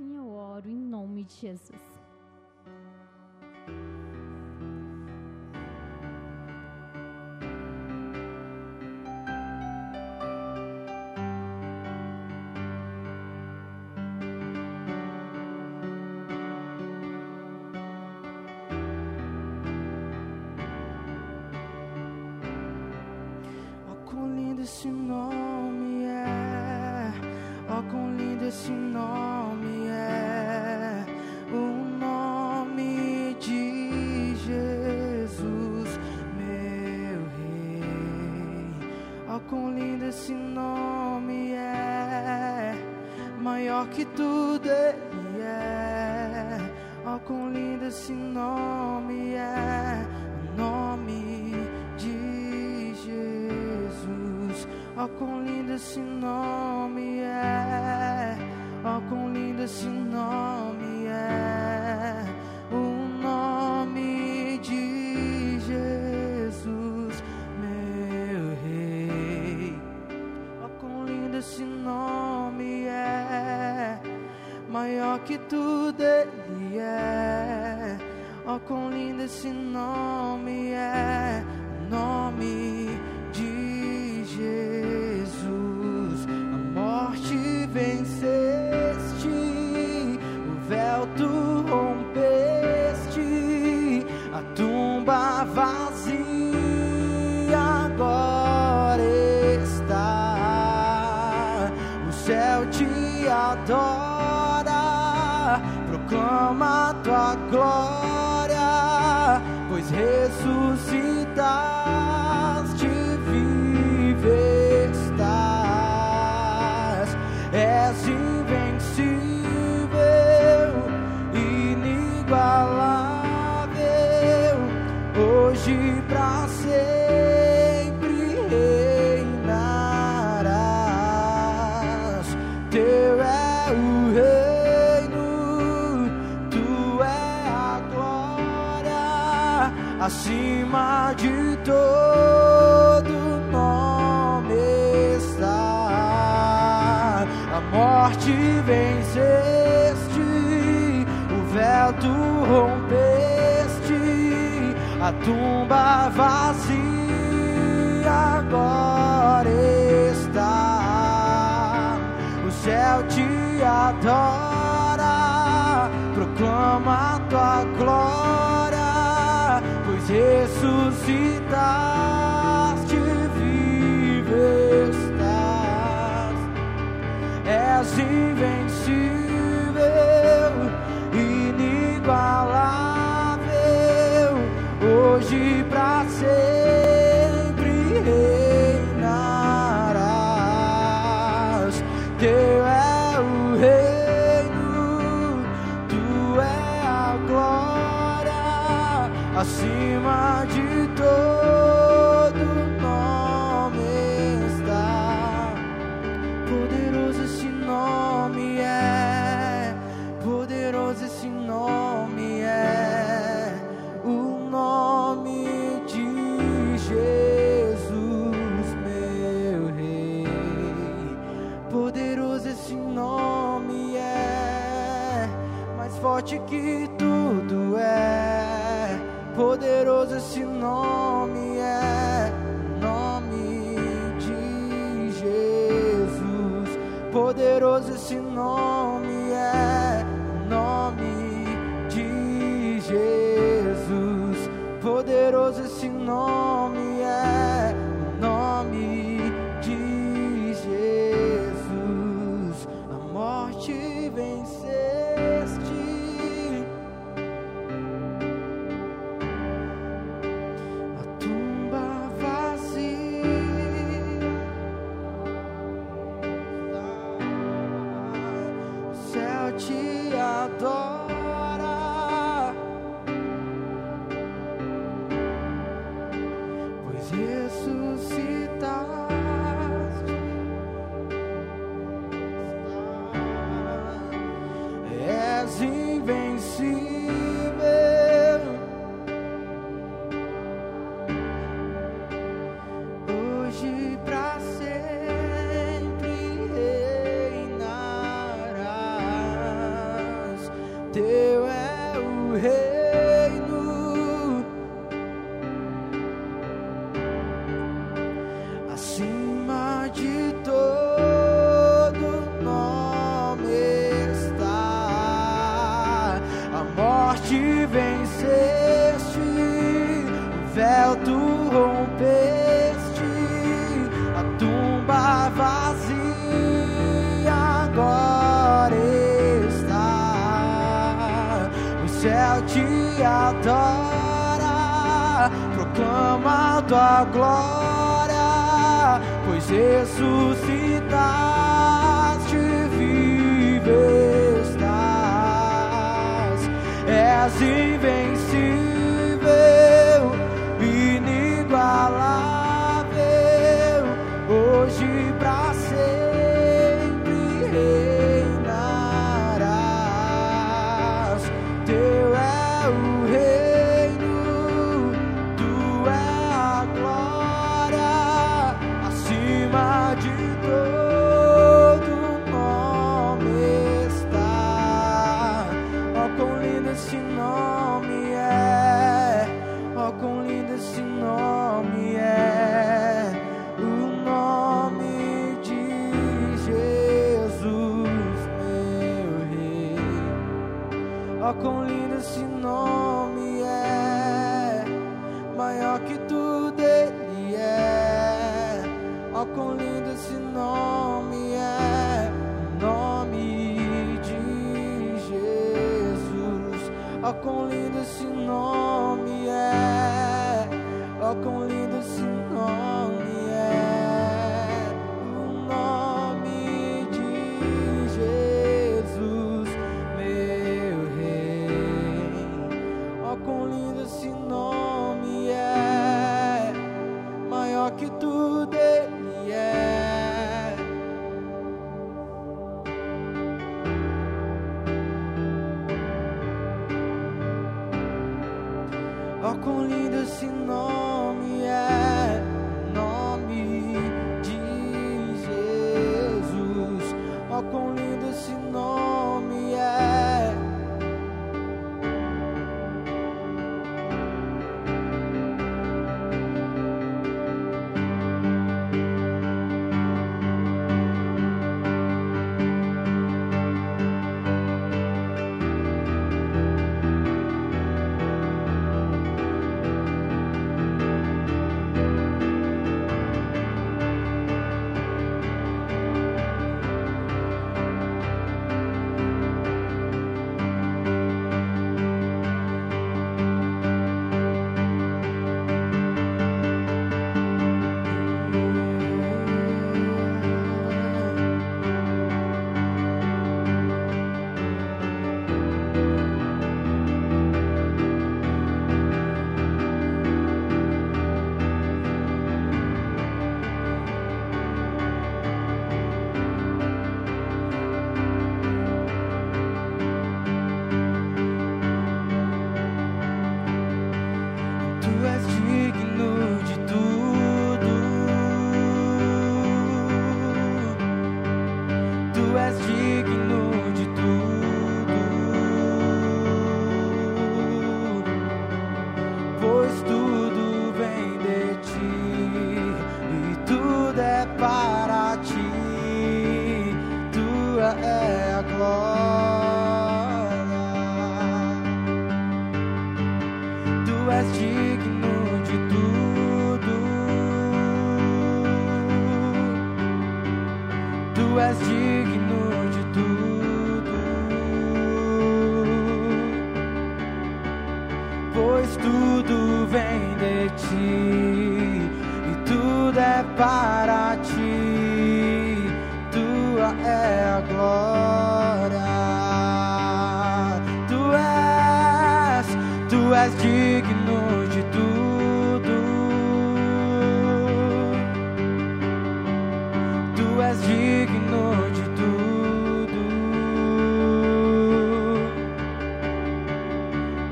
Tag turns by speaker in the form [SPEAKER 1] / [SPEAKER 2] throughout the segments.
[SPEAKER 1] assim eu oro em nome de Jesus. Oh, quão lindo esse nome é. Oh, quão lindo esse nome é. O nome de Jesus, meu Rei. Oh, quão lindo esse nome é. Maior que tudo ele é. Oh, quão lindo esse nome é. Nome tumba vazia agora está. O céu te adora, proclama tua glória, pois ressuscitou. a tumba vazia agora está. O céu te adora, proclama a tua glória, pois ressuscitaste, vive estás. És invencível. hoje pra 더 céu tu rompeste a tumba vazia agora está. O céu te adora proclama tua glória pois ressuscitaste vive estás. És invencível.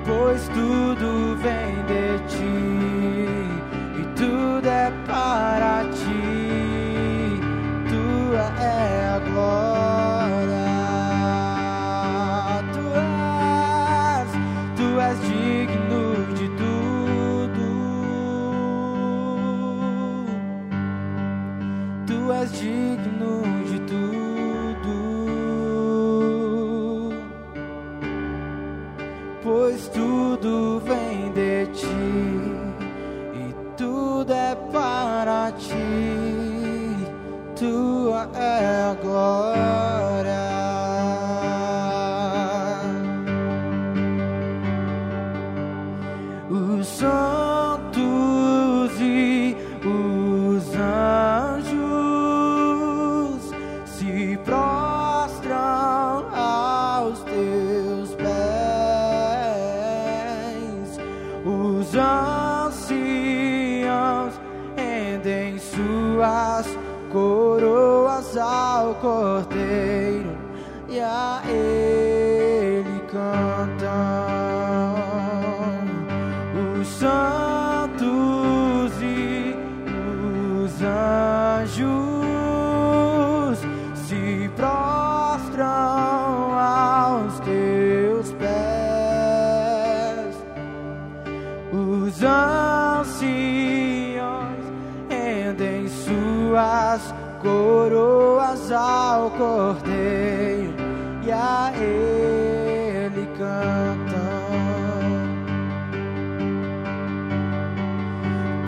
[SPEAKER 1] pois tudo vem de ti e tudo é para ti.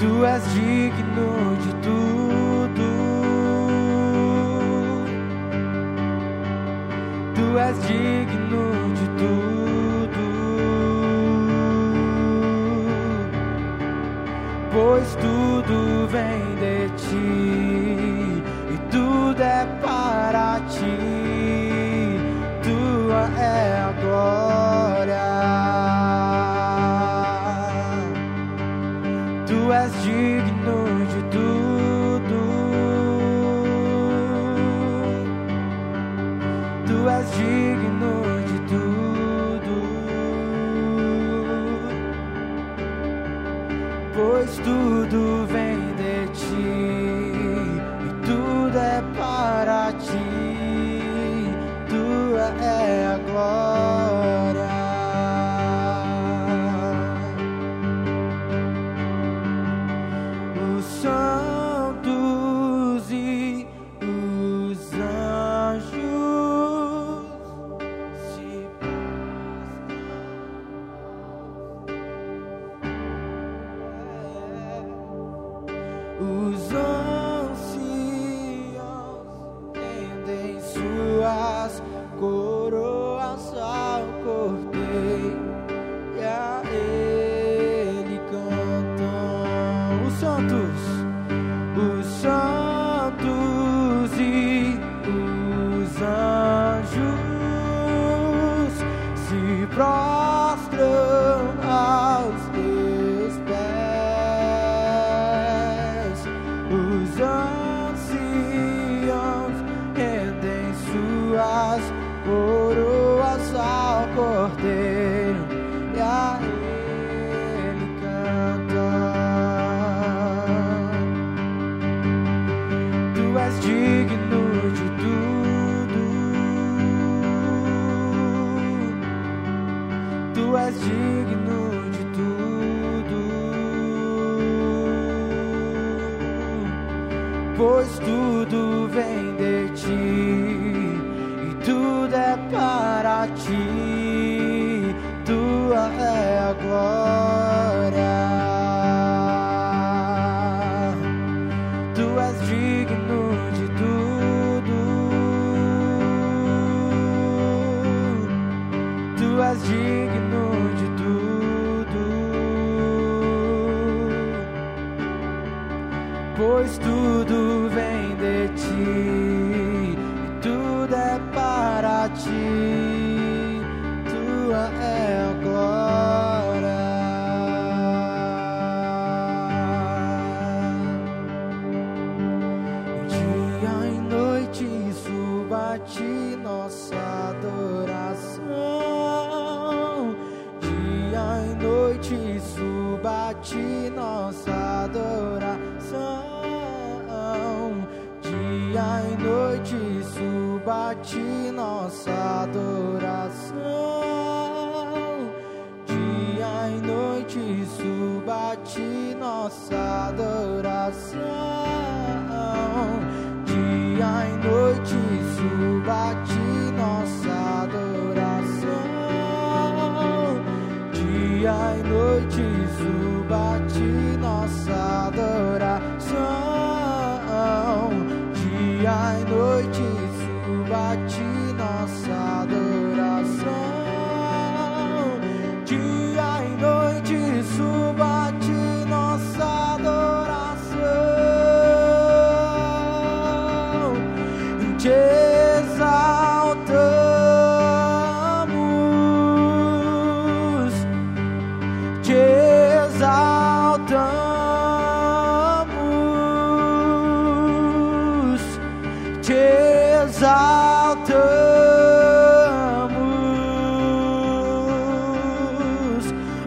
[SPEAKER 1] Tu és digno de tudo. Tu és digno de tudo. Pois tudo vem de Jigging.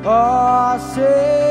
[SPEAKER 1] Ó Senhor,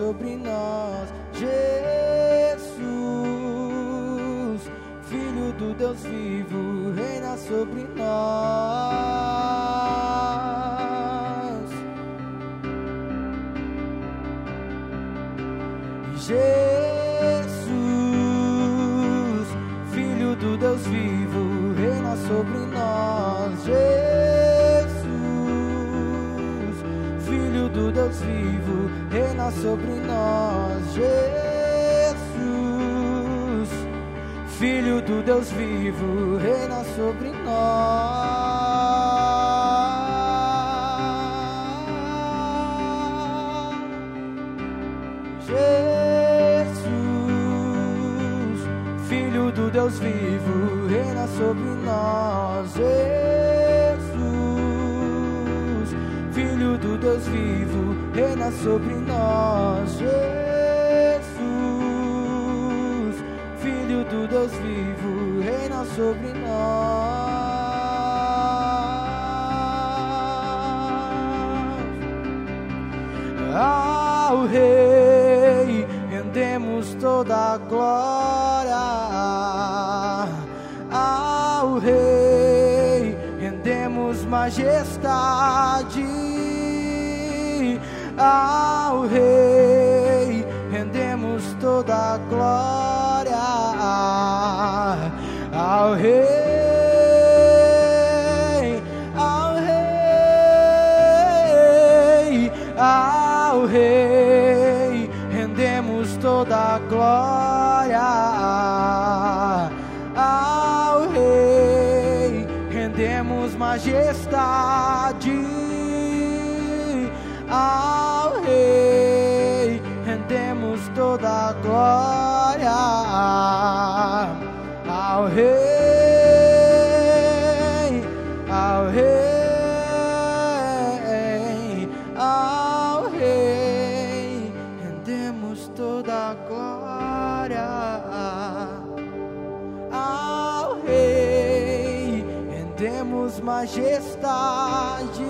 [SPEAKER 1] sobre nós, Jesus, Filho do Deus vivo, reina sobre nós. Jesus, Filho do Deus vivo, reina sobre nós. Jesus, Filho do Deus vivo, sobre nós. Jesus, Filho do Deus vivo, reina sobre nós. Jesus, Filho do Deus vivo, reina sobre nós. Jesus, sobre nós. Jesus, Filho do Deus vivo, reina sobre nós. Ao Rei rendemos toda a glória. Ao Rei rendemos majestade. Ao Rei rendemos toda a glória. Ao Rei, ao Rei, ao Rei, rendemos toda a glória. Ao Rei, rendemos majestade. Ao toda glória. Ao Rei, ao Rei, ao Rei, rendemos toda glória. Ao Rei, rendemos majestade.